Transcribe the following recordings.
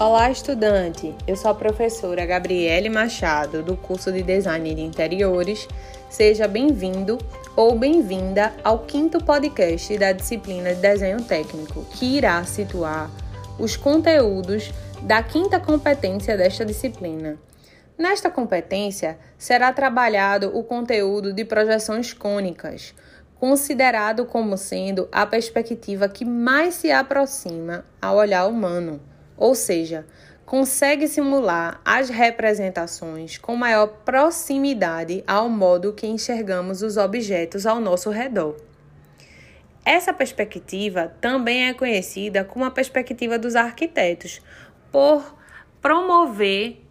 Olá, estudante! Eu sou a professora Gabriele Machado, do curso de Design de Interiores. Seja bem-vindo ou bem-vinda ao quinto podcast da disciplina de Desenho Técnico, que irá situar os conteúdos da quinta competência desta disciplina. Nesta competência, será trabalhado o conteúdo de projeções cônicas, considerado como sendo a perspectiva que mais se aproxima ao olhar humano ou seja, consegue simular as representações com maior proximidade ao modo que enxergamos os objetos ao nosso redor. Essa perspectiva também é conhecida como a perspectiva dos arquitetos, por promover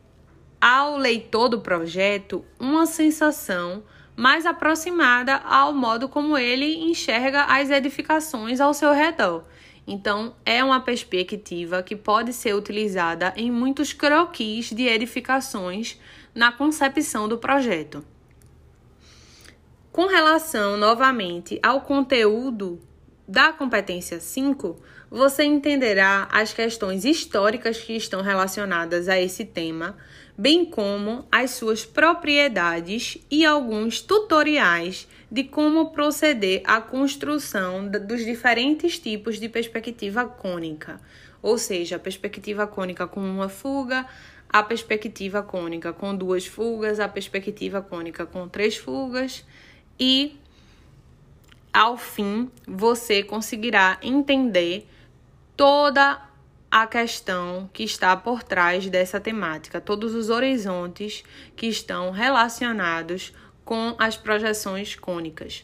ao leitor do projeto uma sensação mais aproximada ao modo como ele enxerga as edificações ao seu redor. Então, é uma perspectiva que pode ser utilizada em muitos croquis de edificações na concepção do projeto. Com relação novamente ao conteúdo da competência 5, você entenderá as questões históricas que estão relacionadas a esse tema, bem como as suas propriedades e alguns tutoriais de como proceder à construção dos diferentes tipos de perspectiva cônica, ou seja, a perspectiva cônica com uma fuga, a perspectiva cônica com duas fugas, a perspectiva cônica com três fugas e ao fim você conseguirá entender toda a questão que está por trás dessa temática, todos os horizontes que estão relacionados com as projeções cônicas.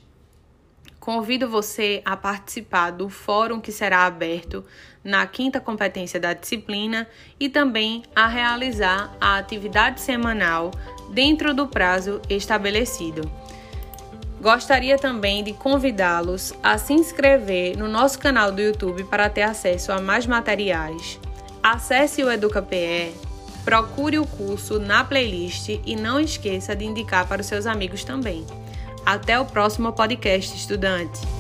Convido você a participar do fórum que será aberto na quinta competência da disciplina e também a realizar a atividade semanal dentro do prazo estabelecido. Gostaria também de convidá-los a se inscrever no nosso canal do YouTube para ter acesso a mais materiais. Acesse o EducaPE, procure o curso na playlist e não esqueça de indicar para os seus amigos também. Até o próximo podcast, estudante!